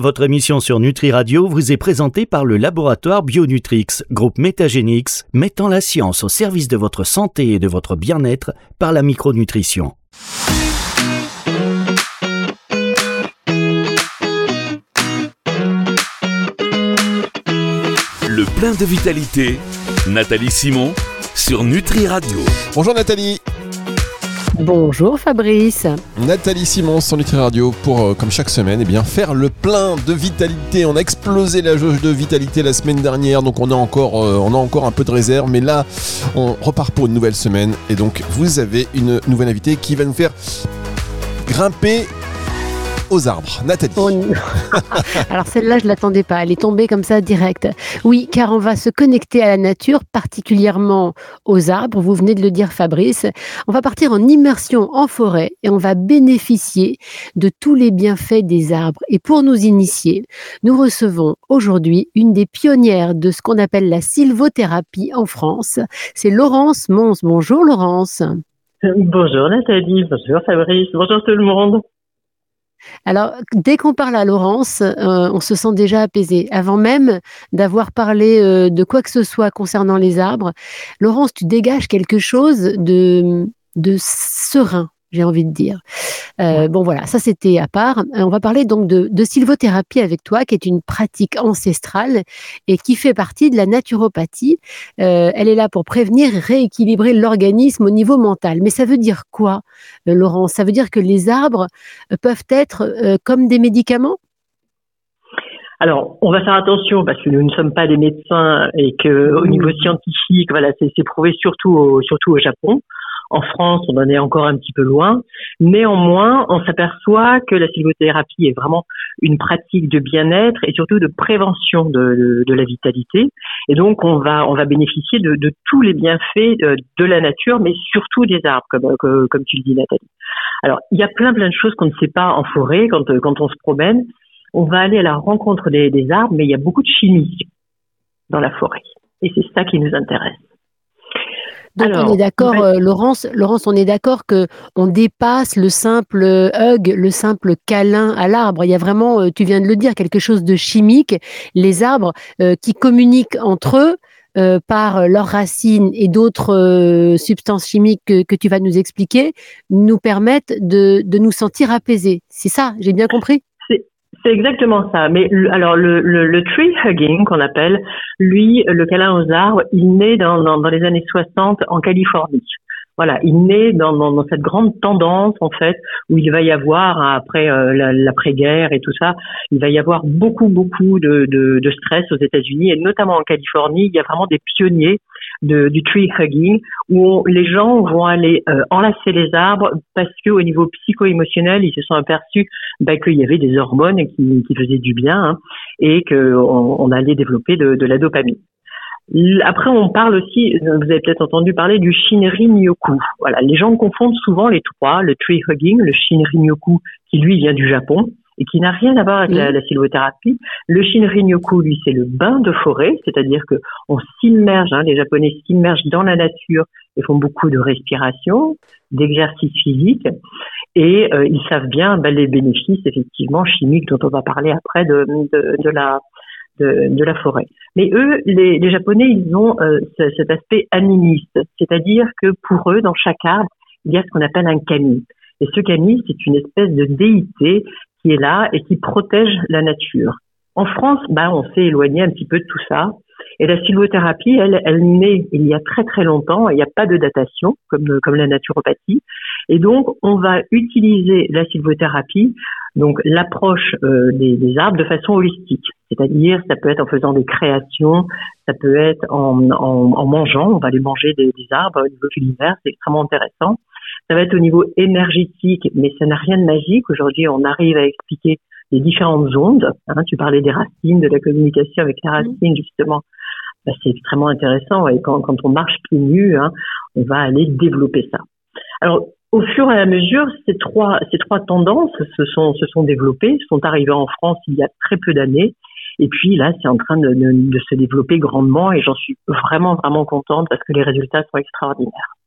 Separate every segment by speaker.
Speaker 1: Votre émission sur Nutri Radio vous est présentée par le laboratoire Bionutrix, groupe Métagénix, mettant la science au service de votre santé et de votre bien-être par la micronutrition.
Speaker 2: Le plein de vitalité, Nathalie Simon sur Nutri Radio.
Speaker 3: Bonjour Nathalie.
Speaker 4: Bonjour Fabrice.
Speaker 3: Nathalie Simon sur Nutri Radio pour, euh, comme chaque semaine, eh bien, faire le plein de vitalité. On a explosé la jauge de vitalité la semaine dernière, donc on a encore, euh, on a encore un peu de réserve, mais là, on repart pour une nouvelle semaine. Et donc, vous avez une nouvelle invitée qui va nous faire grimper aux arbres. Nathalie.
Speaker 4: Oh Alors celle-là, je l'attendais pas. Elle est tombée comme ça direct. Oui, car on va se connecter à la nature, particulièrement aux arbres. Vous venez de le dire, Fabrice. On va partir en immersion en forêt et on va bénéficier de tous les bienfaits des arbres. Et pour nous initier, nous recevons aujourd'hui une des pionnières de ce qu'on appelle la sylvothérapie en France. C'est Laurence Mons. Bonjour Laurence.
Speaker 5: Bonjour Nathalie, bonjour Fabrice, bonjour tout le monde.
Speaker 4: Alors, dès qu'on parle à Laurence, euh, on se sent déjà apaisé. Avant même d'avoir parlé euh, de quoi que ce soit concernant les arbres, Laurence, tu dégages quelque chose de, de serein, j'ai envie de dire. Euh, bon voilà, ça c'était à part. Euh, on va parler donc de, de, sylvothérapie avec toi, qui est une pratique ancestrale et qui fait partie de la naturopathie. Euh, elle est là pour prévenir et rééquilibrer l'organisme au niveau mental. Mais ça veut dire quoi, Laurence? Ça veut dire que les arbres peuvent être comme des médicaments?
Speaker 5: Alors, on va faire attention parce que nous ne sommes pas des médecins et que au niveau scientifique, voilà, c'est prouvé surtout au, surtout au Japon. En France, on en est encore un petit peu loin. Néanmoins, on s'aperçoit que la sylvothérapie est vraiment une pratique de bien-être et surtout de prévention de, de, la vitalité. Et donc, on va, on va bénéficier de, de tous les bienfaits de, de, la nature, mais surtout des arbres, comme, comme, tu le dis, Nathalie. Alors, il y a plein, plein de choses qu'on ne sait pas en forêt quand, quand on se promène. On va aller à la rencontre des, des arbres, mais il y a beaucoup de chimie dans la forêt. Et c'est ça qui nous intéresse.
Speaker 4: Donc on est d'accord, euh, Laurence, Laurence, on est d'accord que on dépasse le simple hug, le simple câlin à l'arbre. Il y a vraiment, euh, tu viens de le dire, quelque chose de chimique. Les arbres euh, qui communiquent entre eux par leurs racines et d'autres substances chimiques que, tu vas nous expliquer, nous permettent de, de nous sentir apaisés. C'est ça, j'ai bien compris?
Speaker 5: C'est exactement ça. Mais alors le, le, le tree hugging qu'on appelle, lui, le câlin aux arbres, il naît dans, dans, dans les années 60 en Californie. Voilà, il naît dans, dans, cette grande tendance en fait où il va y avoir après euh, l'après-guerre et tout ça, il va y avoir beaucoup beaucoup de, de, de stress aux États-Unis et notamment en Californie, il y a vraiment des pionniers de, du tree hugging où les gens vont aller euh, enlacer les arbres parce que au niveau psycho-émotionnel, ils se sont aperçus bah, qu'il y avait des hormones qui, qui faisaient du bien hein, et qu'on on allait développer de, de la dopamine. Après, on parle aussi, vous avez peut-être entendu parler du Shinrin-yoku. Voilà, les gens confondent souvent les trois, le tree hugging, le Shinrin-yoku qui lui vient du Japon, et qui n'a rien à voir avec la, la, sylvothérapie. Le Shinrin-yoku, lui, c'est le bain de forêt, c'est-à-dire que on s'immerge, hein, les Japonais s'immergent dans la nature et font beaucoup de respiration, d'exercice physique, et euh, ils savent bien ben, les bénéfices effectivement chimiques dont on va parler après de, de, de la de, de, la forêt. Mais eux, les, les Japonais, ils ont euh, cet aspect animiste, c'est-à-dire que pour eux, dans chaque arbre, il y a ce qu'on appelle un kami. Et ce kami, c'est une espèce de déité qui est là et qui protège la nature. En France, bah, on s'est éloigné un petit peu de tout ça. Et la sylvothérapie, elle, elle naît il y a très très longtemps. Il n'y a pas de datation comme comme la naturopathie. Et donc, on va utiliser la sylvothérapie, donc l'approche euh, des, des, arbres de façon holistique. C'est-à-dire, ça peut être en faisant des créations, ça peut être en, en, en mangeant. On va aller manger des, des arbres au niveau culinaire. C'est extrêmement intéressant. Ça va être au niveau énergétique, mais ça n'a rien de magique. Aujourd'hui, on arrive à expliquer les différentes ondes. Hein. tu parlais des racines, de la communication avec les racines, justement. Bah, c'est extrêmement intéressant. Et quand, quand on marche pieds nus, hein, on va aller développer ça. Alors, au fur et à mesure, ces trois, ces trois tendances se sont, se sont développées, sont arrivées en France il y a très peu d'années. Et puis là, c'est en train de, de, de se développer grandement et j'en suis vraiment, vraiment contente parce que les résultats sont extraordinaires.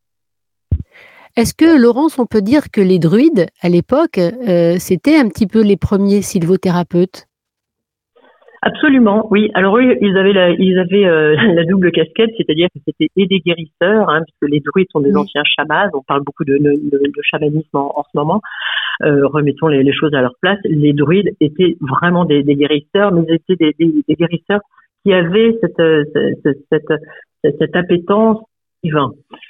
Speaker 4: Est-ce que, Laurence, on peut dire que les druides, à l'époque, euh, c'était un petit peu les premiers sylvothérapeutes?
Speaker 5: Absolument, oui. Alors eux, ils avaient la, ils avaient euh, la double casquette, c'est-à-dire que c'était et des guérisseurs, hein, puisque les druides sont des anciens chamans. On parle beaucoup de, de, chamanisme en, ce moment. Euh, remettons les, les, choses à leur place. Les druides étaient vraiment des, des guérisseurs, mais ils étaient des, des, guérisseurs qui avaient cette, cette, cette, cette appétence.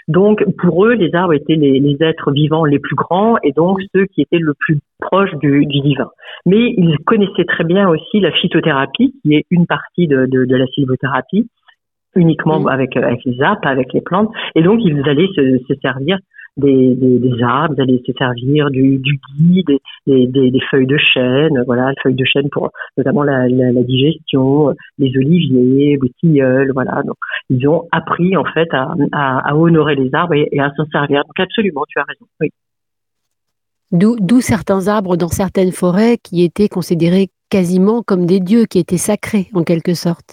Speaker 5: Donc, pour eux, les arbres étaient les, les, êtres vivants les plus grands et donc ceux qui étaient le plus proches du, du, divin. Mais ils connaissaient très bien aussi la phytothérapie, qui est une partie de, de, de la sylvothérapie, uniquement avec, avec les arbres, avec les plantes. Et donc, ils allaient se, se servir des, des, des, arbres, vous allez se servir du, du gui, des, des, feuilles de chêne, voilà, les feuilles de chêne pour notamment la, la, la digestion, les oliviers, les tilleuls, voilà. Donc, ils ont appris en fait à, à, à honorer les arbres et, à s'en servir. Donc absolument, tu as raison. Oui.
Speaker 4: D'où certains arbres dans certaines forêts qui étaient considérés quasiment comme des dieux, qui étaient sacrés en quelque sorte.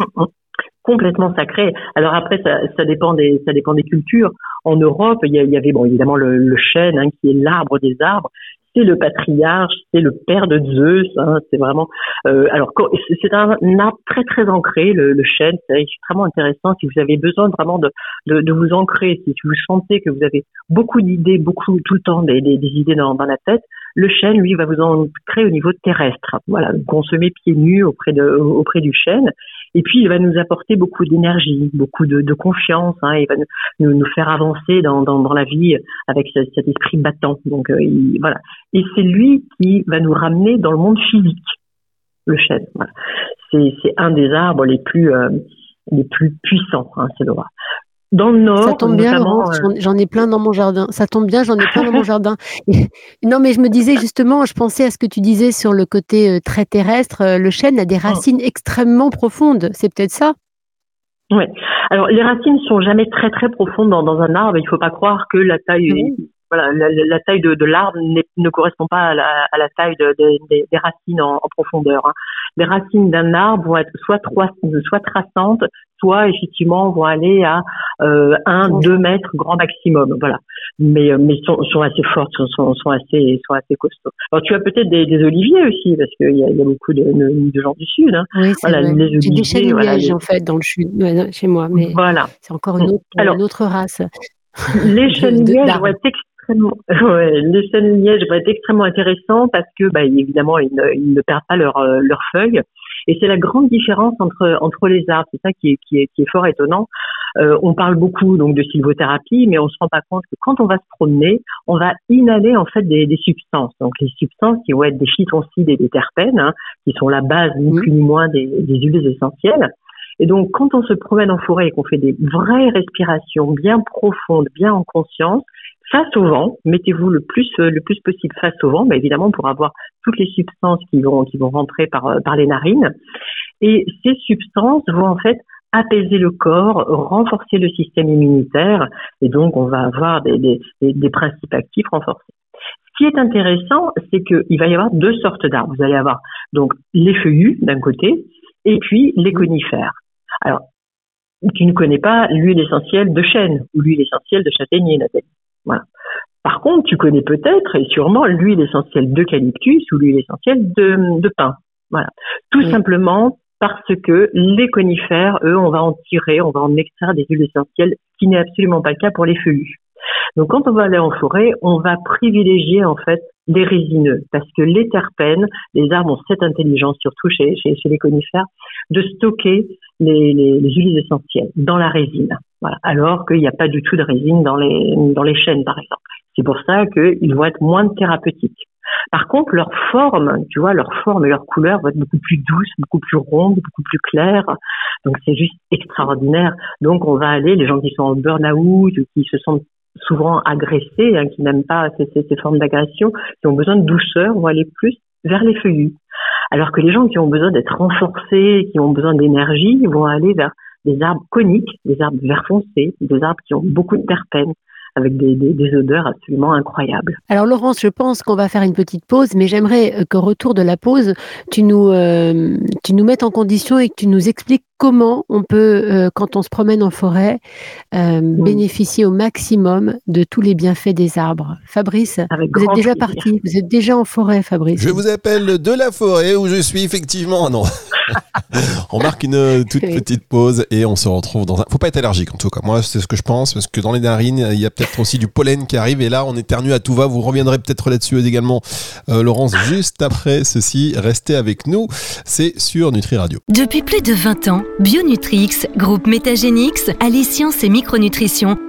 Speaker 5: Complètement sacré. Alors après, ça, ça, dépend des, ça dépend des cultures. En Europe, il y, avait bon évidemment le, chêne, hein, qui est l'arbre des arbres. C'est le patriarche, c'est le père de Zeus. Hein, c'est vraiment. Euh, alors c'est un arbre très très ancré, le, chêne. C'est extrêmement intéressant. Si vous avez besoin vraiment de, de, vous ancrer, si vous sentez que vous avez beaucoup d'idées, beaucoup tout le temps des, idées dans, dans la tête, le chêne, lui, va vous ancrer au niveau terrestre. Voilà, consommer pieds nus auprès de auprès du chêne et puis, il va nous apporter beaucoup d'énergie, beaucoup de, confiance. Hein, il va nous, faire avancer dans, dans, dans, la vie avec cet esprit battant. Donc, euh, voilà. Et c'est lui qui va nous ramener dans le monde physique, le chêne. Voilà. C'est un des arbres les plus euh, les plus puissants, hein, c'est le roi.
Speaker 4: Dans le nord, ça tombe bien, euh, j'en ai plein dans mon jardin. Ça tombe bien, j'en ai plein dans mon jardin. non, mais je me disais justement, je pensais à ce que tu disais sur le côté euh, très terrestre. Euh, le chêne a des oh. racines extrêmement profondes. C'est peut-être ça
Speaker 5: Oui. Alors, les racines sont jamais très très profondes dans, dans un arbre. Il ne faut pas croire que la taille voilà, la, taille de, de l'arbre ne correspond pas à la, à la taille de, des racines en, en profondeur. Hein. Les racines d'un arbre vont être soit, trois, soit traçantes, soit effectivement vont aller à euh, 1, 2 mètres grand maximum. Voilà. Mais, euh, mais sont, sont assez fortes, sont, sont, assez, sont assez costauds. Alors tu as peut-être des, des, oliviers aussi, parce qu'il y, y, a beaucoup de, de, gens du sud. Hein.
Speaker 4: Oui, voilà, les oliviers, des chênes voilà, en fait dans le sud, chez moi, mais voilà. c'est encore une autre, Alors, une autre race.
Speaker 5: Les chênes vont être Ouais, les chênes lièges vont être extrêmement intéressants parce que, bah, évidemment, ils ne, ils ne perdent pas leurs leur feuilles. Et c'est la grande différence entre entre les arbres. C'est ça qui est, qui est, qui est fort étonnant. Euh, on parle beaucoup donc de sylvothérapie, mais on se rend pas compte que quand on va se promener, on va inhaler en fait des, des substances. Donc les substances qui vont être des phytoncides et des terpènes, hein, qui sont la base ni plus ni moins des, des huiles essentielles. Et donc, quand on se promène en forêt et qu'on fait des vraies respirations bien profondes, bien en conscience, face au vent, mettez-vous le plus euh, le plus possible face au vent, mais évidemment pour avoir toutes les substances qui vont qui vont rentrer par euh, par les narines. Et ces substances vont en fait apaiser le corps, renforcer le système immunitaire, et donc on va avoir des, des, des principes actifs renforcés. Ce qui est intéressant, c'est qu'il va y avoir deux sortes d'arbres. Vous allez avoir donc les feuillus d'un côté, et puis les conifères. Alors, tu ne connais pas l'huile essentielle de chêne ou l'huile essentielle de châtaignier, Nathalie. Voilà. Par contre, tu connais peut-être et sûrement l'huile essentielle d'eucalyptus ou l'huile essentielle de, de pin. Voilà. Tout simplement parce que les conifères, eux, on va en tirer, on va en extraire des huiles essentielles, ce qui n'est absolument pas le cas pour les feuillus. Donc, quand on va aller en forêt, on va privilégier en fait les résineux, parce que les terpènes, les arbres ont cette intelligence, surtout chez, chez, chez les conifères, de stocker les, les, les, huiles essentielles dans la résine. Voilà. Alors qu'il n'y a pas du tout de résine dans les, dans les chênes, par exemple. C'est pour ça qu'ils vont être moins thérapeutiques. Par contre, leur forme, tu vois, leur forme et leur couleur vont être beaucoup plus douces, beaucoup plus rondes, beaucoup plus claires. Donc c'est juste extraordinaire. Donc on va aller, les gens qui sont en burn-out, qui se sentent souvent agressés, hein, qui n'aiment pas ces, ces, formes d'agression, qui ont besoin de douceur, vont aller plus vers les feuillus. Alors que les gens qui ont besoin d'être renforcés, qui ont besoin d'énergie, vont aller vers des arbres coniques, des arbres vert foncé, des arbres qui ont beaucoup de terpènes, avec des, odeurs absolument incroyables.
Speaker 4: Alors Laurence, je pense qu'on va faire une petite pause, mais j'aimerais euh, qu'au retour de la pause, tu nous, euh, tu nous mettes en condition et que tu nous expliques comment on peut, euh, quand on se promène en forêt, bénéficier au maximum de tous les bienfaits des arbres. Fabrice, vous êtes déjà parti, vous êtes déjà en forêt, Fabrice.
Speaker 3: Je vous appelle de la forêt où je suis effectivement. Non. on marque une toute petite pause et on se retrouve dans un. Faut pas être allergique en tout cas. Moi, c'est ce que je pense parce que dans les narines, il y a peut-être aussi du pollen qui arrive et là, on éternue à tout va. Vous reviendrez peut-être là-dessus également, euh, Laurence, juste après ceci. Restez avec nous. C'est sur Nutri Radio.
Speaker 6: Depuis plus de 20 ans, Bionutrix, groupe Métagénix, allie science et micronutrition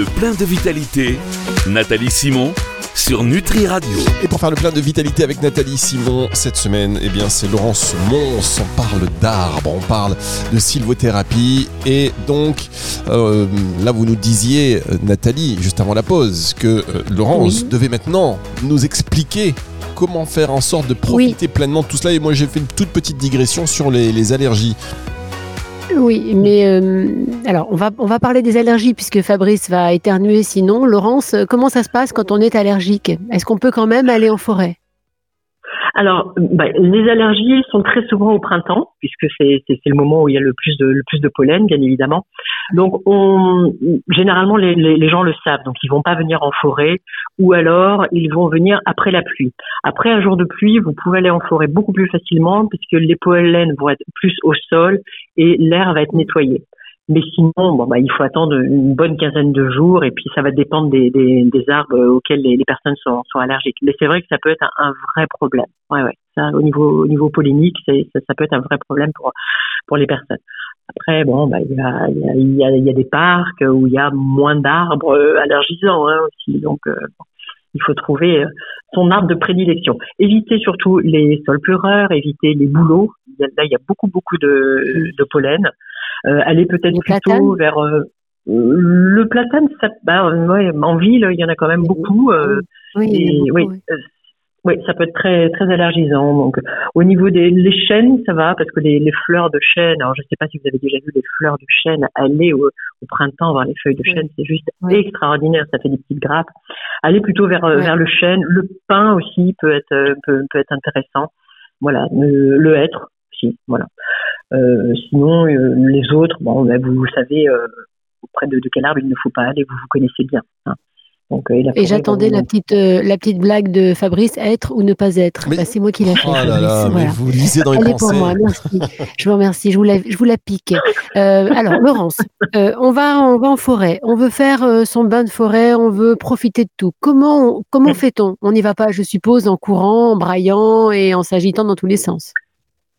Speaker 2: Le plein de vitalité, Nathalie Simon sur Nutri Radio.
Speaker 3: Et pour faire le plein de vitalité avec Nathalie Simon cette semaine, eh bien c'est Laurence Mons. On parle d'arbres, on parle de sylvothérapie. Et donc euh, là, vous nous disiez, euh, Nathalie, juste avant la pause, que euh, Laurence devait maintenant nous expliquer comment faire en sorte de profiter pleinement de tout cela. Et moi, j'ai fait une toute petite digression sur les allergies.
Speaker 4: Oui, mais euh, alors on va on va parler des allergies puisque Fabrice va éternuer sinon. Laurence, comment ça se passe quand on est allergique? Est-ce qu'on peut quand même aller en forêt?
Speaker 5: Alors, bah, les allergies sont très souvent au printemps, puisque c'est le moment où il y a le plus de, pollen, bien évidemment. Donc, on, généralement, les, les, gens le savent, donc ils vont pas venir en forêt, ou alors ils vont venir après la pluie. Après un jour de pluie, vous pouvez aller en forêt beaucoup plus facilement, puisque les pollens vont être plus au sol et l'air va être nettoyé. Mais sinon, bon, bah, il faut attendre une bonne quinzaine de jours et puis ça va dépendre des, des, arbres auxquels les, personnes sont, sont allergiques. Mais c'est vrai que ça peut être un, vrai problème. Ouais, ouais. Ça, au niveau, au niveau polémique, ça, peut être un vrai problème pour, pour les personnes. Après, bon, bah, il y a, il y a, des parcs où il y a moins d'arbres allergisants hein, aussi. Donc, euh, il faut trouver euh, son arbre de prédilection. Éviter surtout les sols pleureurs, éviter les bouleaux. Là, il y a beaucoup, beaucoup de, de pollen. Euh, aller peut-être plutôt vers euh, le platane. Ça, bah, ouais, en ville, il y en a quand même beaucoup. Euh, oui, oui. Oui, ça peut être très très allergisant. Donc, au niveau des les chênes, ça va parce que les, les fleurs de chêne. Alors, je ne sais pas si vous avez déjà vu les fleurs de chêne aller au, au printemps voir les feuilles de chêne, c'est juste extraordinaire. Ça fait des petites grappes. Aller plutôt vers vers le chêne. Le pin aussi peut être peut, peut être intéressant. Voilà, le, le hêtre aussi. Voilà. Euh, sinon, euh, les autres, bon, ben, vous, savez euh, auprès de, de, quel arbre il ne faut pas aller, vous vous connaissez bien. Hein.
Speaker 4: Donc, et, et j'attendais la petite la petite blague de Fabrice être ou ne pas être. Bah, c'est moi qui l'ai fait.
Speaker 3: Oh là là, mais vous lisez dans les
Speaker 4: Elle pensées. Est pour moi, merci. je vous remercie. Je vous la, je vous la pique. alors Laurence, on va on va en forêt. On veut faire son bain de forêt. On veut profiter de tout. Comment comment fait-on? On n'y va pas, je suppose, en courant, en braillant et en s'agitant dans tous les sens.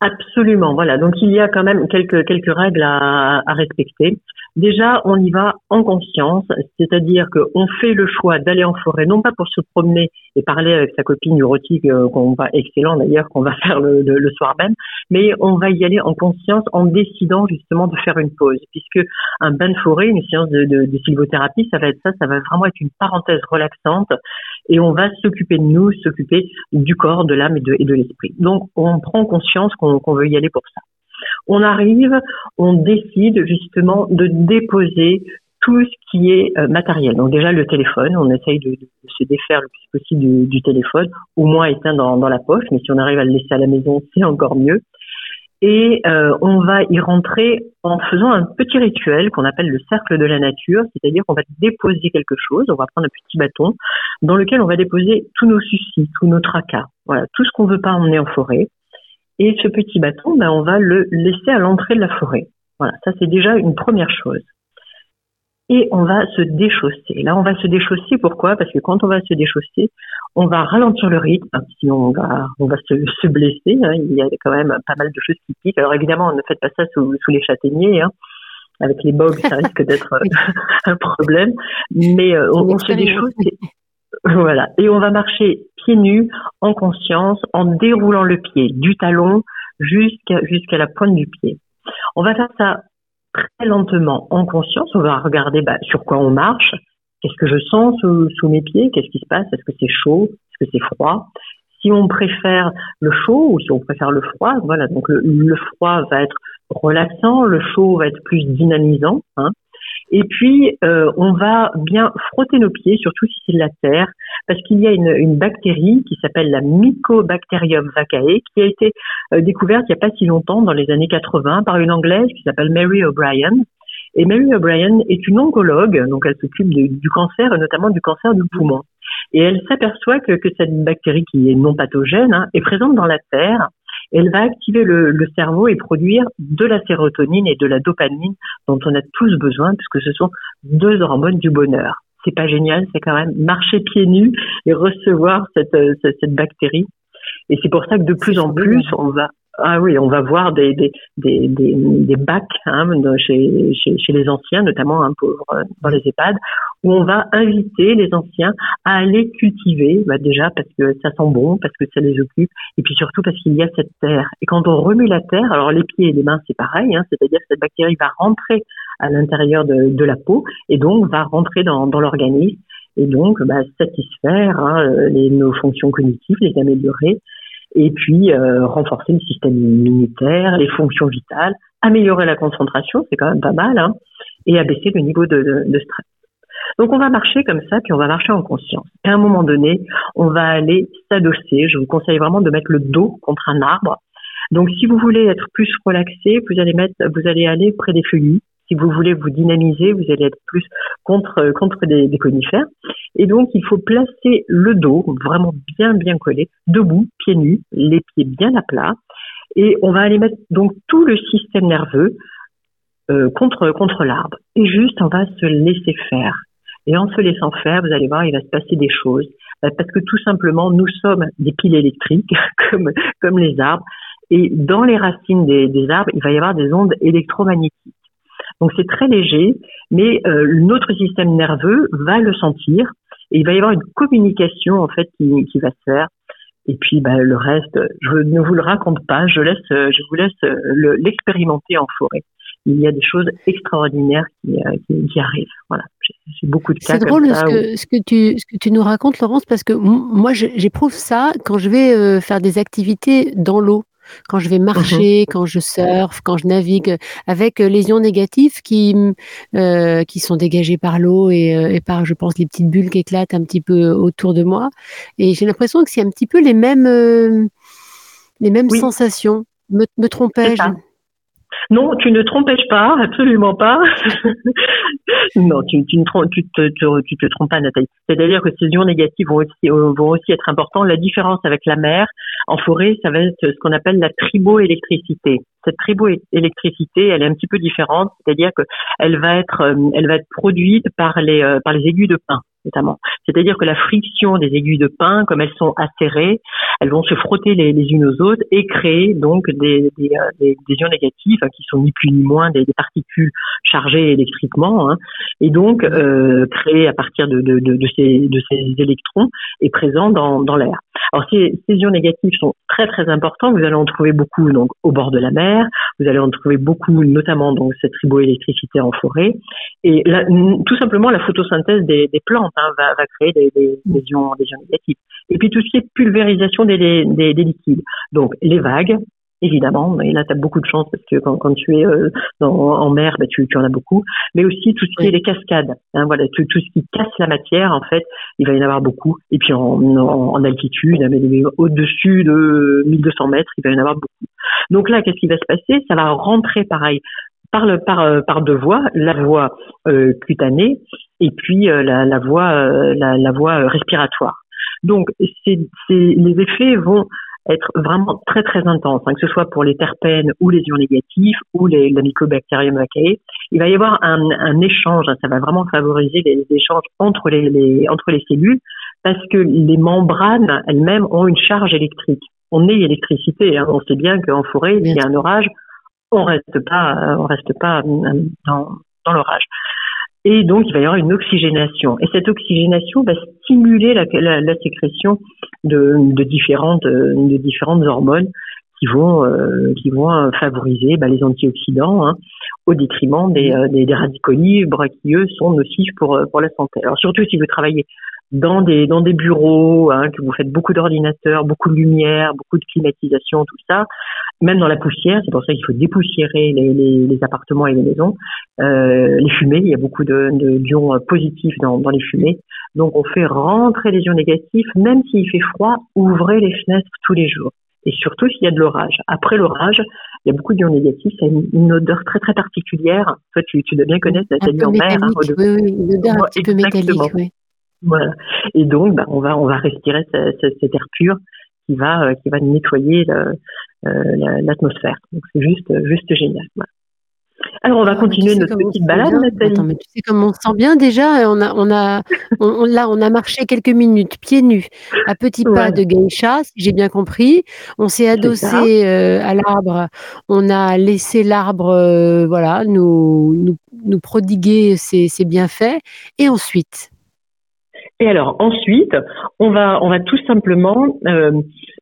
Speaker 5: Absolument, voilà. Donc il y a quand même quelques quelques règles à, à respecter. Déjà, on y va en conscience, c'est-à-dire qu'on fait le choix d'aller en forêt, non pas pour se promener et parler avec sa copine neurotique, euh, qu'on va excellent d'ailleurs, qu'on va faire le, le, soir même, mais on va y aller en conscience en décidant justement de faire une pause, puisque un bain de forêt, une séance de, de, de sylvothérapie, ça va être ça, ça va vraiment être une parenthèse relaxante et on va s'occuper de nous, s'occuper du corps, de l'âme et de, l'esprit. Donc, on prend conscience qu'on veut y aller pour ça. On arrive, on décide justement de déposer tout ce qui est euh, matériel. Donc déjà le téléphone, on essaye de, se défaire le plus possible du, téléphone, au moins éteint dans, la poche, mais si on arrive à le laisser à la maison, c'est encore mieux. Et euh, on va y rentrer en faisant un petit rituel qu'on appelle le cercle de la nature, c'est-à-dire qu'on va déposer quelque chose, on va prendre un petit bâton dans lequel on va déposer tous nos soucis, tous nos tracas, voilà, tout ce qu'on veut pas emmener en forêt. Et ce petit bâton, ben, on va le laisser à l'entrée de la forêt. Voilà, ça c'est déjà une première chose. Et on va se déchausser. Là, on va se déchausser. Pourquoi? Parce que quand on va se déchausser, on va ralentir le rythme, on va, on va se, se blesser. Hein. Il y a quand même pas mal de choses qui piquent. Alors évidemment, ne faites pas ça sous, sous les châtaigniers. Hein. Avec les bogs, ça risque d'être un problème. Mais euh, on, on se déchausse. Voilà. Et on va marcher pieds nus, en conscience, en déroulant le pied du talon jusqu'à jusqu'à la pointe du pied. On va faire ça très lentement, en conscience. On va regarder bah, sur quoi on marche. Qu'est-ce que je sens sous, mes pieds? Qu'est-ce qui se passe? Est-ce que c'est chaud? Est-ce que c'est froid? Si on préfère le chaud ou si on préfère le froid, voilà, donc le, froid va être relaxant, le chaud va être plus dynamisant. Hein. Et puis, euh, on va bien frotter nos pieds, surtout si c'est de la terre, parce qu'il y a une, bactérie qui s'appelle la Mycobacterium vaccae, qui a été euh, découverte il n'y a pas si longtemps, dans les années 80, par une Anglaise qui s'appelle Mary O'Brien. Et Mary O'Brien est une oncologue, donc elle s'occupe du cancer, et notamment du cancer du poumon. Et elle s'aperçoit que, cette bactérie qui est non pathogène hein, est présente dans la terre. Elle va activer le, cerveau et produire de la sérotonine et de la dopamine dont on a tous besoin puisque ce sont deux hormones du bonheur. C'est pas génial, c'est quand même marcher pieds nus et recevoir cette, cette, cette bactérie. Et c'est pour ça que de plus en plus, on va, ah oui, on va voir des, des, des, des, bacs hein, chez, chez, chez, les anciens, notamment hein, pour, euh, dans les EHPAD, où on va inviter les anciens à aller cultiver, bah déjà parce que ça sent bon, parce que ça les occupe, et puis surtout parce qu'il y a cette terre. Et quand on remue la terre, alors les pieds et les mains c'est pareil, hein, c'est-à-dire que cette bactérie va rentrer à l'intérieur de, de, la peau et donc va rentrer dans, dans l'organisme et donc bah, satisfaire hein, les, nos fonctions cognitives, les améliorer et puis euh, renforcer le système immunitaire, les fonctions vitales, améliorer la concentration, c'est quand même pas mal, hein, et abaisser le niveau de, de, stress. Donc on va marcher comme ça, puis on va marcher en conscience. Et à un moment donné, on va aller s'adosser. Je vous conseille vraiment de mettre le dos contre un arbre. Donc si vous voulez être plus relaxé, vous allez mettre, vous allez aller près des feuillus si vous voulez vous dynamiser, vous allez être plus contre contre des, des, conifères. Et donc, il faut placer le dos vraiment bien bien collé, debout, pieds nus, les pieds bien à plat. Et on va aller mettre donc tout le système nerveux euh, contre contre l'arbre. Et juste, on va se laisser faire. Et en se laissant faire, vous allez voir, il va se passer des choses. Euh, parce que tout simplement, nous sommes des piles électriques, comme, comme les arbres. Et dans les racines des, des arbres, il va y avoir des ondes électromagnétiques. Donc c'est très léger, mais euh, notre système nerveux va le sentir et il va y avoir une communication en fait qui, qui va se faire. Et puis bah, le reste, je ne vous le raconte pas, je laisse, je vous laisse euh, l'expérimenter en forêt. Il y a des choses extraordinaires qui, euh, qui, qui arrivent. Voilà, j'ai beaucoup de cas.
Speaker 4: C'est drôle ce, que, ce, que tu, ce que tu nous racontes, Laurence, parce que moi j'éprouve ça quand je vais faire des activités dans l'eau quand je vais mmh marcher, quand je surfe, quand je navigue, avec euh, les ions négatifs qui, euh, qui sont dégagés par l'eau et, euh, et, par, je pense, les petites bulles qui éclatent un petit peu autour de moi. Et j'ai l'impression que c'est un petit peu les mêmes, euh, les mêmes sensations. Me, me trompais-je?
Speaker 5: Non, tu ne trompes pas, absolument pas. non, tu, ne te, trompes pas, Nathalie. C'est-à-dire que ces ions négatifs vont aussi, euh, vont aussi être importants. La différence avec la mer, en forêt, ça va être ce qu'on appelle la triboélectricité. Cette triboélectricité, elle est un petit peu différente, c'est-à-dire que elle va être, euh, elle va être produite par les, euh, par les aiguilles de pin notamment. C'est-à-dire que la friction des aiguilles de pin, comme elles sont acérées, elles vont se frotter les, unes aux autres et créer donc des, euh, ions négatifs hein, qui sont ni plus ni moins des, particules chargées électriquement, hein, et donc euh, créer à partir de, ces, électrons et présents dans, l'air. Alors ces, ions négatifs sont très très importants. Vous allez en trouver beaucoup donc au bord de la mer. Vous allez en trouver beaucoup, notamment donc cette triboélectricité en forêt. Et tout simplement la photosynthèse des plantes hein, va, va, créer des, des, des, ions, des ions négatifs. Et puis tout ce qui est pulvérisation des, des, des liquides. Donc les vagues, évidemment. Et là, tu as beaucoup de chance parce que quand, quand tu es euh, dans, en mer, bah, tu, tu, en as beaucoup. Mais aussi tout ce qui est les cascades. Hein, voilà, tout, tout, ce qui casse la matière, en fait, il va y en avoir beaucoup. Et puis en, en, en altitude, au-dessus de 1200 mètres, il va y en avoir beaucoup. Donc là, qu'est-ce qui va se passer? Ça va rentrer pareil par, le, par, euh, par deux voies, la voie euh, cutanée et puis euh, la, la, voie, euh, la, la voie respiratoire. Donc, c'est, les effets vont être vraiment très très intense, hein, que ce soit pour les terpènes ou les ions négatifs ou les, la mycobacterium vaccae. Il va y avoir un, un échange, hein, ça va vraiment favoriser les, échanges entre les, les, entre les cellules parce que les membranes elles-mêmes ont une charge électrique. On est électricité, hein, on sait bien qu'en forêt, s'il y a un orage, on reste pas, on reste pas euh, dans, dans l'orage. Et donc, il va y avoir une oxygénation. Et cette oxygénation va stimuler la, la, la sécrétion de, de, différentes, de différentes hormones qui vont, euh, qui vont favoriser bah, les antioxydants hein, au détriment des, euh, des, des, radicaux libres qui, eux, sont nocifs pour, pour la santé. Alors, surtout si vous travaillez dans des dans des bureaux, hein, que vous faites beaucoup d'ordinateurs, beaucoup de lumière, beaucoup de climatisation, tout ça, même dans la poussière, c'est pour ça qu'il faut dépoussiérer les, les, les, appartements et les maisons, euh, les fumées, il y a beaucoup de, de d'ions positifs dans, dans les fumées, donc on fait rentrer les ions négatifs, même s'il fait froid, ouvrez les fenêtres tous les jours. Et surtout s'il y a de l'orage. Après l'orage, il y a beaucoup d'ions négatifs, ça a une, odeur très très particulière. Toi, tu, tu dois bien connaître la
Speaker 4: en mer. Hein, oui, oui, une odeur un petit peu métallique. Oui.
Speaker 5: Voilà. Et donc, bah, on va on va respirer cet air pur qui va euh, qui va nettoyer euh, l'atmosphère. donc c'est juste juste génial. Alors on va continuer notre petite balade, Nathalie.
Speaker 4: Attends, mais tu sais comment on se sent bien déjà On a, on a, on, là, on a marché quelques minutes pieds nus, à petits pas de geisha, si j'ai bien compris. On s'est adossé euh, à l'arbre. On a laissé l'arbre, voilà, nous, nous, nous prodiguer ses, ses bienfaits. Et ensuite
Speaker 5: et alors ensuite, on va on va tout simplement euh,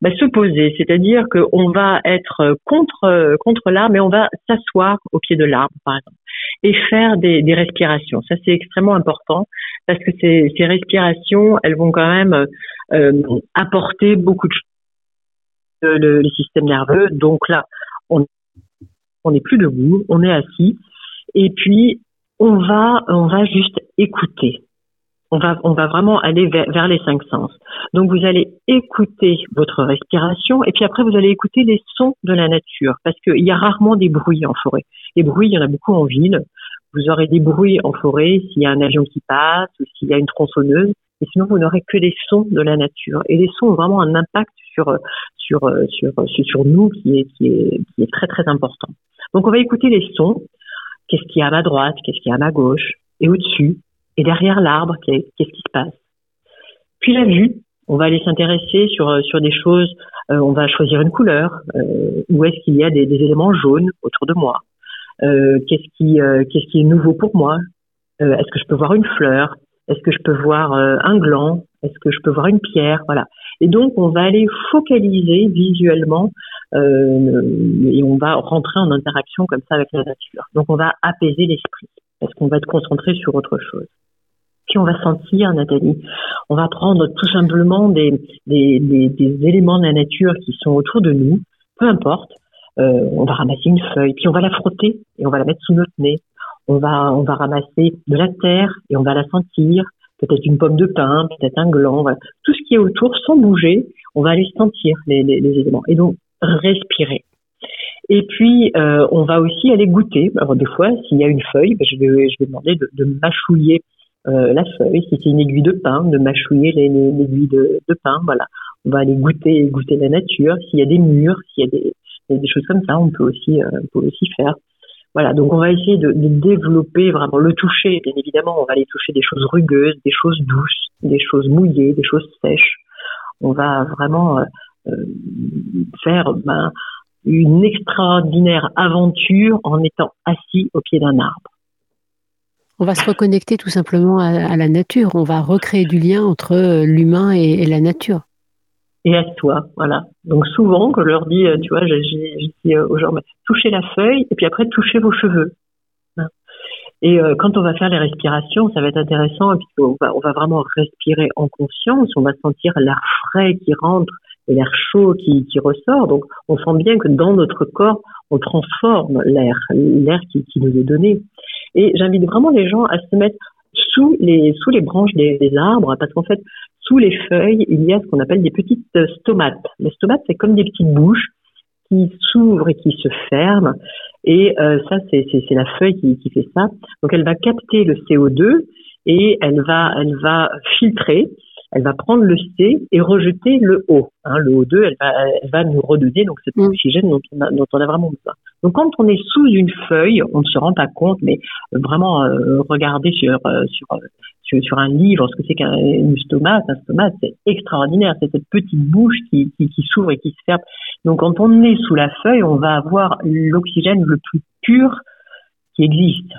Speaker 5: bah, se poser, c'est-à-dire qu'on va être contre contre l'arbre, mais on va s'asseoir au pied de l'arbre, par exemple, et faire des, des respirations. Ça c'est extrêmement important parce que ces, ces respirations, elles vont quand même euh, apporter beaucoup de choses le, le système nerveux. Donc là, on on n'est plus debout, on est assis, et puis on va on va juste écouter on va, vraiment aller vers, les cinq sens. Donc vous allez écouter votre respiration et puis après vous allez écouter les sons de la nature parce qu'il y a rarement des bruits en forêt. Les bruits, il y en a beaucoup en ville. Vous aurez des bruits en forêt s'il y a un avion qui passe ou s'il y a une tronçonneuse. Et sinon, vous n'aurez que des sons de la nature. Et les sons ont vraiment un impact sur, sur, sur, sur, nous qui est, qui, est, qui est très, très important. Donc, on va écouter les sons. Qu'est-ce qu'il y a à ma droite? Qu'est-ce qu'il y a à ma gauche? Et au-dessus? Et derrière l'arbre, qu'est-ce qui se passe? Puis la vue, on va aller s'intéresser sur euh, sur des choses. Euh, on va choisir une couleur. Euh, où est-ce qu'il y a des, éléments jaunes autour de moi? Euh, Qu'est-ce qui qu'est-ce qui est nouveau pour moi? Est-ce que je peux voir une fleur? Est-ce que je peux voir un gland? Est-ce que je peux voir une pierre? Voilà. Et donc on va aller focaliser visuellement et on va rentrer en interaction comme ça avec la nature. Donc on va apaiser l'esprit parce qu'on va être concentré sur autre chose on va sentir, Nathalie. On va prendre tout simplement des, éléments de la nature qui sont autour de nous, peu importe. Euh, on va ramasser une feuille, puis on va la frotter et on va la mettre sous notre nez. On va, on va ramasser de la terre et on va la sentir. Peut-être une pomme de pin, peut-être un gland. Tout ce qui est autour, sans bouger, on va aller sentir les, éléments. Et donc, respirer. Et puis, euh, on va aussi aller goûter. Alors, des fois, s'il y a une feuille, ben, je, vais, je vais demander de, de mâchouiller euh, la feuille, si c'est une aiguille de pain, de mâchouiller l'aiguille de, de pain, voilà. On va aller goûter, goûter la nature. S'il y a des murs, s'il y a des, des choses comme ça, on peut aussi, euh, on peut aussi faire. Voilà, donc on va essayer de, de, développer vraiment le toucher. Bien évidemment, on va aller toucher des choses rugueuses, des choses douces, des choses mouillées, des choses sèches. On va vraiment euh, euh faire ben, une extraordinaire aventure en étant assis au pied d'un arbre.
Speaker 4: On va se reconnecter tout simplement à, la nature. On va recréer du lien entre euh, l'humain et, la nature.
Speaker 5: Et à soi, voilà. Donc souvent, quand je leur dis, euh, tu vois, j'ai dit aux gens, touchez la feuille et puis après touchez vos cheveux. Hein. Et euh, quand on va faire les respirations, ça va être intéressant puisqu'on va, on va vraiment respirer en conscience. On va sentir l'air frais qui rentre et l'air chaud qui, qui, ressort. Donc, on sent bien que dans notre corps, on transforme l'air, l'air qui, nous est donné. Et j'invite vraiment les gens à se mettre sous les, sous les branches des, arbres, parce qu'en fait, sous les feuilles, il y a ce qu'on appelle des petites stomates. Les stomates, c'est comme des petites bouches qui s'ouvrent et qui se ferment. Et euh, ça, c'est la feuille qui, qui fait ça. Donc, elle va capter le CO2 et elle va, elle va filtrer elle va prendre le C et rejeter le O. Hein, le O2, elle va, elle va nous redonner donc cet mm. oxygène dont on, a, dont on a vraiment besoin. Donc quand on est sous une feuille, on ne se rend pas compte, mais vraiment euh, regarder sur, euh, sur, sur, sur un livre ce que c'est qu'un stomate. Un stomate, c'est extraordinaire. C'est cette petite bouche qui, qui, qui s'ouvre et qui se ferme. Donc quand on est sous la feuille, on va avoir l'oxygène le plus pur qui existe.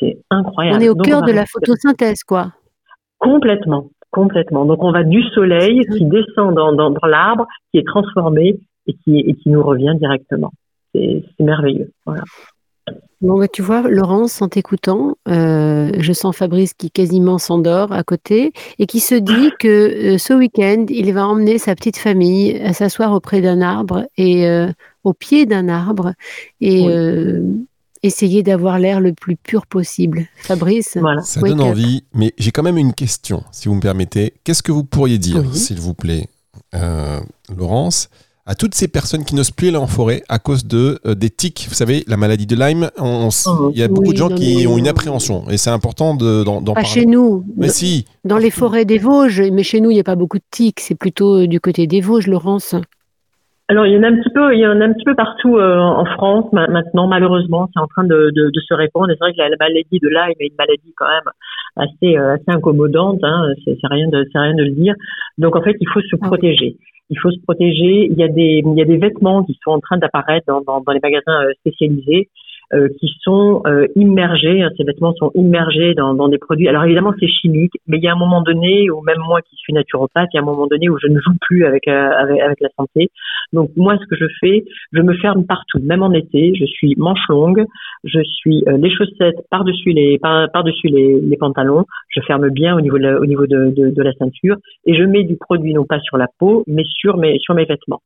Speaker 5: C'est incroyable.
Speaker 4: On est au cœur de la photosynthèse, quoi.
Speaker 5: Complètement, Complètement. Donc on va du soleil qui descend dans, dans, l'arbre, qui est transformé et qui, et qui nous revient directement. C'est merveilleux. Voilà.
Speaker 4: Bon, bah, tu vois, Laurence, en t'écoutant, euh, je sens Fabrice qui quasiment s'endort à côté et qui se dit que euh, ce week-end, il va emmener sa petite famille à s'asseoir auprès d'un arbre et euh, au pied d'un arbre et essayer d'avoir l'air le plus pur possible. Fabrice,
Speaker 3: voilà. ça donne envie, mais j'ai quand même une question, si vous me permettez. Qu'est-ce que vous pourriez dire, s'il vous plaît, Laurence à toutes ces personnes qui n'osent plus aller en forêt à cause de euh, des tiques. Vous savez, la maladie de Lyme, oh, il y a beaucoup de gens qui ont une appréhension et c'est important d'en
Speaker 4: de,
Speaker 3: parler.
Speaker 4: chez nous.
Speaker 3: Mais si.
Speaker 4: Dans les forêts des Vosges, mais chez nous, il n'y a pas beaucoup de tiques. C'est plutôt euh, du côté des Vosges, Laurence.
Speaker 5: Alors il y en a un petit peu, il y en a un petit peu partout euh, en France maintenant. Malheureusement, c'est en train de, de, de, se répandre. C'est vrai que la, maladie de Lyme est une maladie quand même assez assez incommodante. Hein. C'est rien de c'est rien de le dire. Donc en fait, il faut se ah protéger il faut se protéger. Il y a des, il y a des vêtements qui sont en train d'apparaître dans, dans, dans, les magasins euh, spécialisés euh, qui sont euh, immergés, hein, ces vêtements sont immergés dans, dans des produits. Alors évidemment c'est chimique, mais il y a un moment donné où même moi qui suis naturopathe, il y a un moment donné où je ne joue plus avec, euh, avec, avec la santé. Donc moi ce que je fais, je me ferme partout, même en été. Je suis manche longue, je suis les chaussettes par dessus les par, par dessus les, les, pantalons. Je ferme bien au niveau de la, au niveau de, de la ceinture et je mets du produit non pas sur la peau, mais sur mes sur mes vêtements.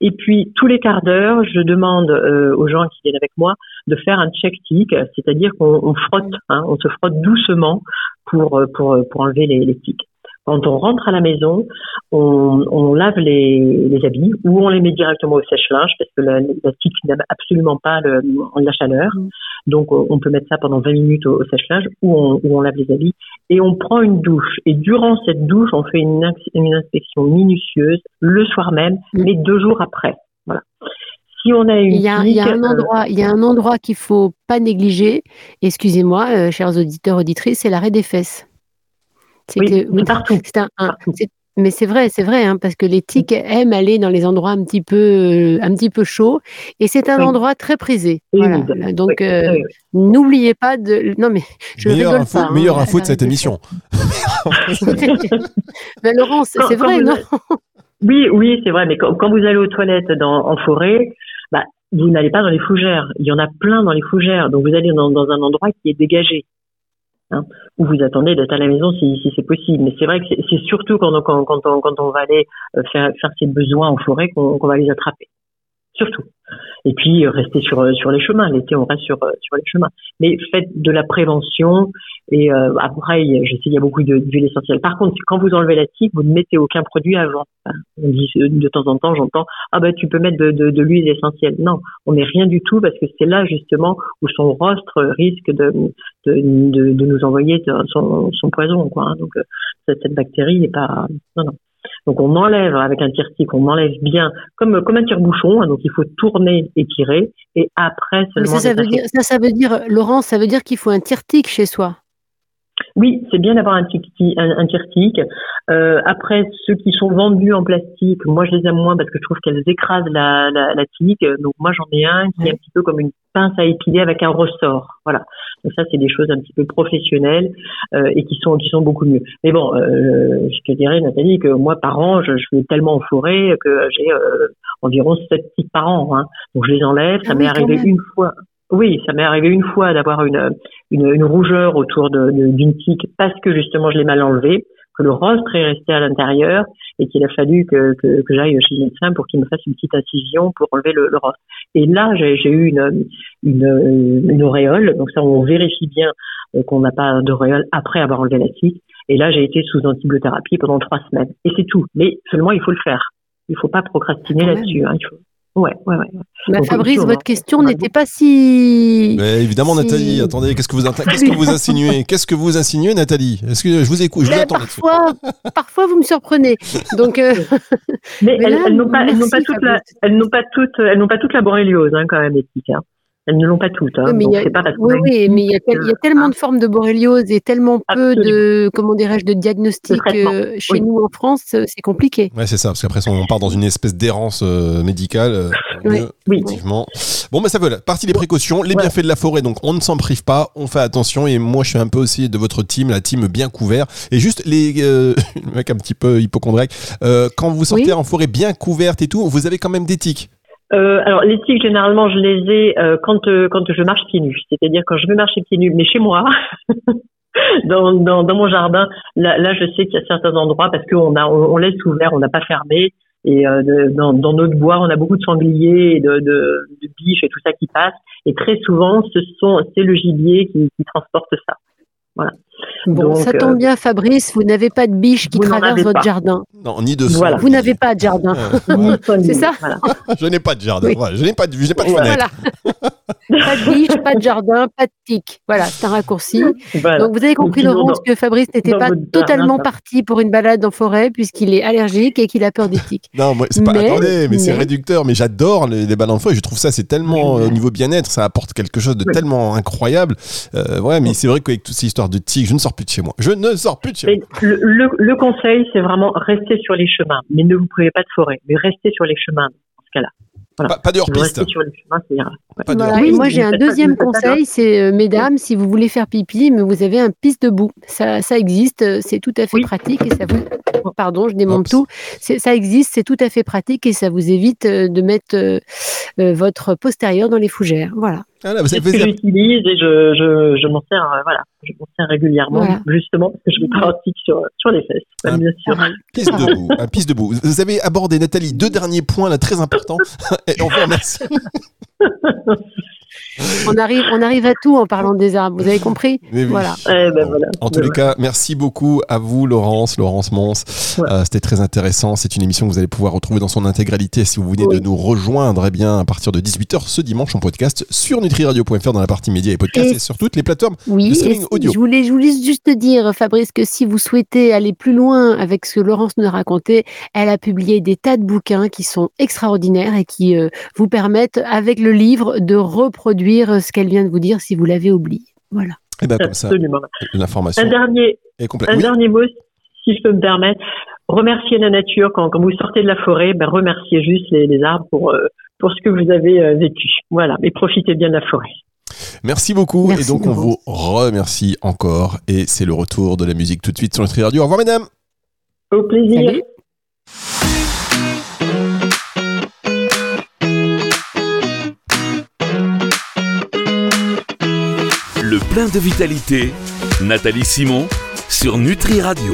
Speaker 5: Et puis tous les quarts d'heure, je demande euh, aux gens qui viennent avec moi de faire un check tick, c'est-à-dire qu'on frotte, hein, on se frotte doucement pour pour pour enlever les, les tics. Quand on rentre à la maison, on, on lave les, les, habits ou on les met directement au sèche-linge parce que la, la tique n'aime absolument pas le, la chaleur. Mm. Donc on peut mettre ça pendant 20 minutes au, sèche-linge ou on, on, lave les habits et on prend une douche. Et durant cette douche, on fait une, une inspection minutieuse le soir même, mm. mais deux jours après. Voilà.
Speaker 4: Si on a une il y a, il y a un euh, endroit, il y a un endroit qu'il faut pas négliger. Excusez-moi, euh, chers auditeurs auditrices, c'est l'arrêt des fesses.
Speaker 5: C'est oui, partout.
Speaker 4: Un, mais c'est vrai, c'est vrai, hein, parce que les tiques aiment aller dans les endroits un petit peu, euh, un petit peu chauds, et c'est un endroit très prisé. Voilà. Donc, euh, n'oubliez pas de. Non, mais je
Speaker 3: meilleur
Speaker 4: rigole
Speaker 3: info,
Speaker 4: pas.
Speaker 3: Meilleure hein, info de cette émission.
Speaker 4: mais Laurence, c'est vrai, non?
Speaker 5: Oui, oui, c'est vrai. Mais quand, vous allez aux toilettes dans, en forêt, bah, vous n'allez pas dans les fougères. Il y en a plein dans les fougères. Donc, vous allez dans, dans un endroit qui est dégagé. Hein, ou vous attendez d'être à la maison si, si c'est possible. Mais c'est vrai que c'est surtout quand, quand, quand, on, quand on va aller euh, faire, faire ses besoins en forêt qu'on va les attraper. Surtout. Et puis euh, rester sur euh, sur les chemins. L'été, on reste sur sur les chemins. Mais faites de la prévention. Et euh, après, je sais, il y a beaucoup d'huile essentielle. Par contre, quand vous enlevez la tique, vous ne mettez aucun produit avant. On dit de temps en temps, j'entends ah ben tu peux mettre de, l'huile essentielle. Non, on met rien du tout parce que c'est là justement où son rostre risque de de, de, nous envoyer son, son poison quoi. Donc cette, cette bactérie n'est pas non non. Donc on enlève avec un tire-tique, on enlève bien comme comme un tire-bouchon. Hein, donc il faut tourner et tirer et après seulement.
Speaker 4: Ça, ça, veut dire, ça, ça veut dire, Laurent, ça veut dire qu'il faut un tire-tique chez soi.
Speaker 5: Oui, c'est bien d'avoir un, un, tic Euh, après, ceux qui sont vendus en plastique, moi je les aime moins parce que je trouve qu'elles écrasent la, la, la tique. Donc moi j'en ai un qui est un petit peu comme une pince à épiler avec un ressort. Voilà. Donc ça, c'est des choses un petit peu professionnelles euh, et qui sont qui sont beaucoup mieux. Mais bon, euh, je te dirais, Nathalie, que moi par an, je, je vais tellement en forêt que j'ai euh, environ sept tiques par an. Hein. Donc je les enlève. Ça ah m'est arrivé une fois. Oui, ça m'est arrivé une fois d'avoir une, une, une, rougeur autour d'une de, tique parce que justement je l'ai mal enlevé, que le rostre est resté à l'intérieur et qu'il a fallu que, que, que j'aille chez le médecin pour qu'il me fasse une petite incision pour enlever le, le rostre. Et là, j'ai eu une, une, une, auréole, donc ça on vérifie bien euh, qu'on n'a pas d'auréole après avoir enlevé la tique. Et là, j'ai été sous antibiothérapie pendant trois semaines. Et c'est tout. Mais seulement, il faut le faire. Il ne faut pas procrastiner là-dessus. Hein. Il faut, Ouais, ouais, ouais.
Speaker 4: Bah, Fabrice, votre question n'était pas si.
Speaker 3: Mais évidemment, Nathalie, attendez, qu'est-ce que vous, qu'est-ce que vous insinuez? Qu'est-ce que vous insinuez, Nathalie? Est-ce que je vous écoute Je vous attends
Speaker 4: parfois, parfois, vous me surprenez. Donc,
Speaker 5: euh, Mais, elles, n'ont pas, elles n'ont pas toute la, elles n'ont pas toute, elles n'ont pas toute la boréliose, hein, quand même, éthique. Hein. Elles ne l'ont pas toutes. Hein, oui, mais il y
Speaker 4: a, tellement de formes de borréliose et tellement peu de, comment dirais-je, de diagnostics euh, chez nous en France, euh, c'est compliqué.
Speaker 3: Ouais, c'est ça, parce qu'après on part dans une espèce d'errance euh, médicale.
Speaker 5: oui.
Speaker 3: Effectivement. Bon, ben ça veut partie des précautions, les bienfaits de la forêt, donc on ne s'en prive pas, on fait attention. Et moi, je suis un peu aussi de votre team, la team bien couvert. Et juste les, le mec un petit peu hypochondriaque, quand vous sortez en forêt bien couverte et tout, vous avez quand même des tiques.
Speaker 5: Euh, alors les tiques généralement je les ai euh, quand euh, quand je marche pieds nus, c'est-à-dire quand je vais marcher pieds nus, mais chez moi, dans, dans, dans mon jardin, là, là je sais qu'il y a certains endroits parce qu'on a on, laisse ouvert, on n'a pas fermé. Et euh, de- dans, dans notre bois on a beaucoup de sangliers et de, de, de biches et tout ça qui passe et très souvent ce sont c'est le gibier qui, qui transporte ça.
Speaker 4: Bon,
Speaker 5: Donc,
Speaker 4: ça
Speaker 5: euh,
Speaker 4: tombe bien, Fabrice, vous n'avez pas de biche qui traverse votre
Speaker 5: pas.
Speaker 4: jardin.
Speaker 3: Non, ni de son.
Speaker 5: Voilà.
Speaker 4: Vous n'avez pas de jardin.
Speaker 3: Euh,
Speaker 4: C'est ça
Speaker 5: voilà.
Speaker 3: je n'ai pas de jardin.
Speaker 4: Oui.
Speaker 3: voilà, je n'ai pas de, je n'ai pas de
Speaker 5: Voilà.
Speaker 3: fenêtre.
Speaker 4: Pas de biche, pas de jardin, pas de tic. Voilà, c'est un raccourci.
Speaker 5: Voilà.
Speaker 4: Donc vous avez compris, Laurence, que Fabrice n'était pas
Speaker 5: jardin,
Speaker 4: totalement parti pour une balade en forêt puisqu'il est allergique et qu'il a peur des tiques.
Speaker 3: Non, moi, c'est pas.
Speaker 4: Mais-
Speaker 3: attendez, mais, c'est
Speaker 4: mais-
Speaker 3: réducteur. Mais j'adore les, les balles en feu. Je trouve ça, c'est tellement euh, au niveau bien-être, ça apporte quelque chose de
Speaker 5: Oui.
Speaker 3: tellement incroyable. Euh, ouais, mais c'est vrai qu'avec toutes ces histoires de tiques, je ne sors plus de chez moi. Je ne sors plus de chez moi.
Speaker 5: Le, le, le conseil, c'est vraiment rester sur les chemins, mais ne vous privez pas de forêt, mais restez sur les chemins dans ce cas-là. Voilà.
Speaker 3: Pas, pas de hors-piste.
Speaker 5: Ouais.
Speaker 4: Voilà. Et
Speaker 5: Oui,
Speaker 4: moi, j'ai un deuxième conseil, c'est euh, mesdames, si vous voulez faire pipi, mais vous avez un pisse debout. Ça, ça existe, euh, c'est tout à fait
Speaker 5: Oui.
Speaker 4: pratique et ça vous. Pardon, je démonte
Speaker 3: Oups.
Speaker 4: tout. Ça existe, c'est tout à fait pratique et ça vous évite euh, de mettre euh, votre postérieur dans les fougères. Voilà.
Speaker 3: Ah là,
Speaker 5: que j'utilise et je, je, je m'en sers, euh, voilà, je m'en sers régulièrement,
Speaker 4: Voilà.
Speaker 5: justement parce que je me pratique sur, sur les fesses,
Speaker 3: Ah.
Speaker 5: bien sûr.
Speaker 4: Pareil.
Speaker 3: Piste debout, un piste debout. Vous avez abordé, Nathalie, deux derniers points là très importants. Et on vous remercie.
Speaker 4: On arrive, on arrive à tout en parlant des arbres. Vous avez compris
Speaker 3: oui.
Speaker 4: Voilà.
Speaker 5: Eh ben voilà.
Speaker 3: En tous les cas, merci beaucoup à vous, Laurence, Laurence Mons.
Speaker 5: Ouais.
Speaker 3: Euh, C'était très intéressant. C'est une émission que vous allez pouvoir retrouver dans son intégralité si vous venez de nous rejoindre eh bien, à partir de 18h ce dimanche en podcast sur nutriradio.fr dans la partie médias et podcasts et,
Speaker 4: Et-
Speaker 3: sur toutes les plateformes.
Speaker 4: Oui,
Speaker 3: streaming audio.
Speaker 4: je voulais, je voulais juste dire, Fabrice, que si vous souhaitez aller plus loin avec ce que Laurence nous a raconté, elle a publié des tas de bouquins qui sont extraordinaires et qui euh, vous permettent, avec le livre, de reproduire ce qu'elle vient de vous dire si vous l'avez oublié. Voilà.
Speaker 3: Et bien comme ça,
Speaker 5: Absolument.
Speaker 3: l'information
Speaker 5: Un dernier,
Speaker 3: est complète.
Speaker 5: un
Speaker 3: Oui.
Speaker 5: dernier mot, si je peux me permettre. Remerciez la nature quand, quand vous sortez de la forêt. Ben, remerciez juste les, les arbres pour, euh, pour ce que vous avez euh, vécu. Voilà. Mais profitez bien de la forêt.
Speaker 3: Merci beaucoup.
Speaker 4: Merci,
Speaker 3: et donc on vous remercie encore. Et c'est le retour de la musique tout de suite sur Nutri Radio. Au revoir mesdames.
Speaker 5: Au plaisir.
Speaker 4: Salut.
Speaker 2: Plein de vitalité, Nathalie Simon sur Nutri Radio.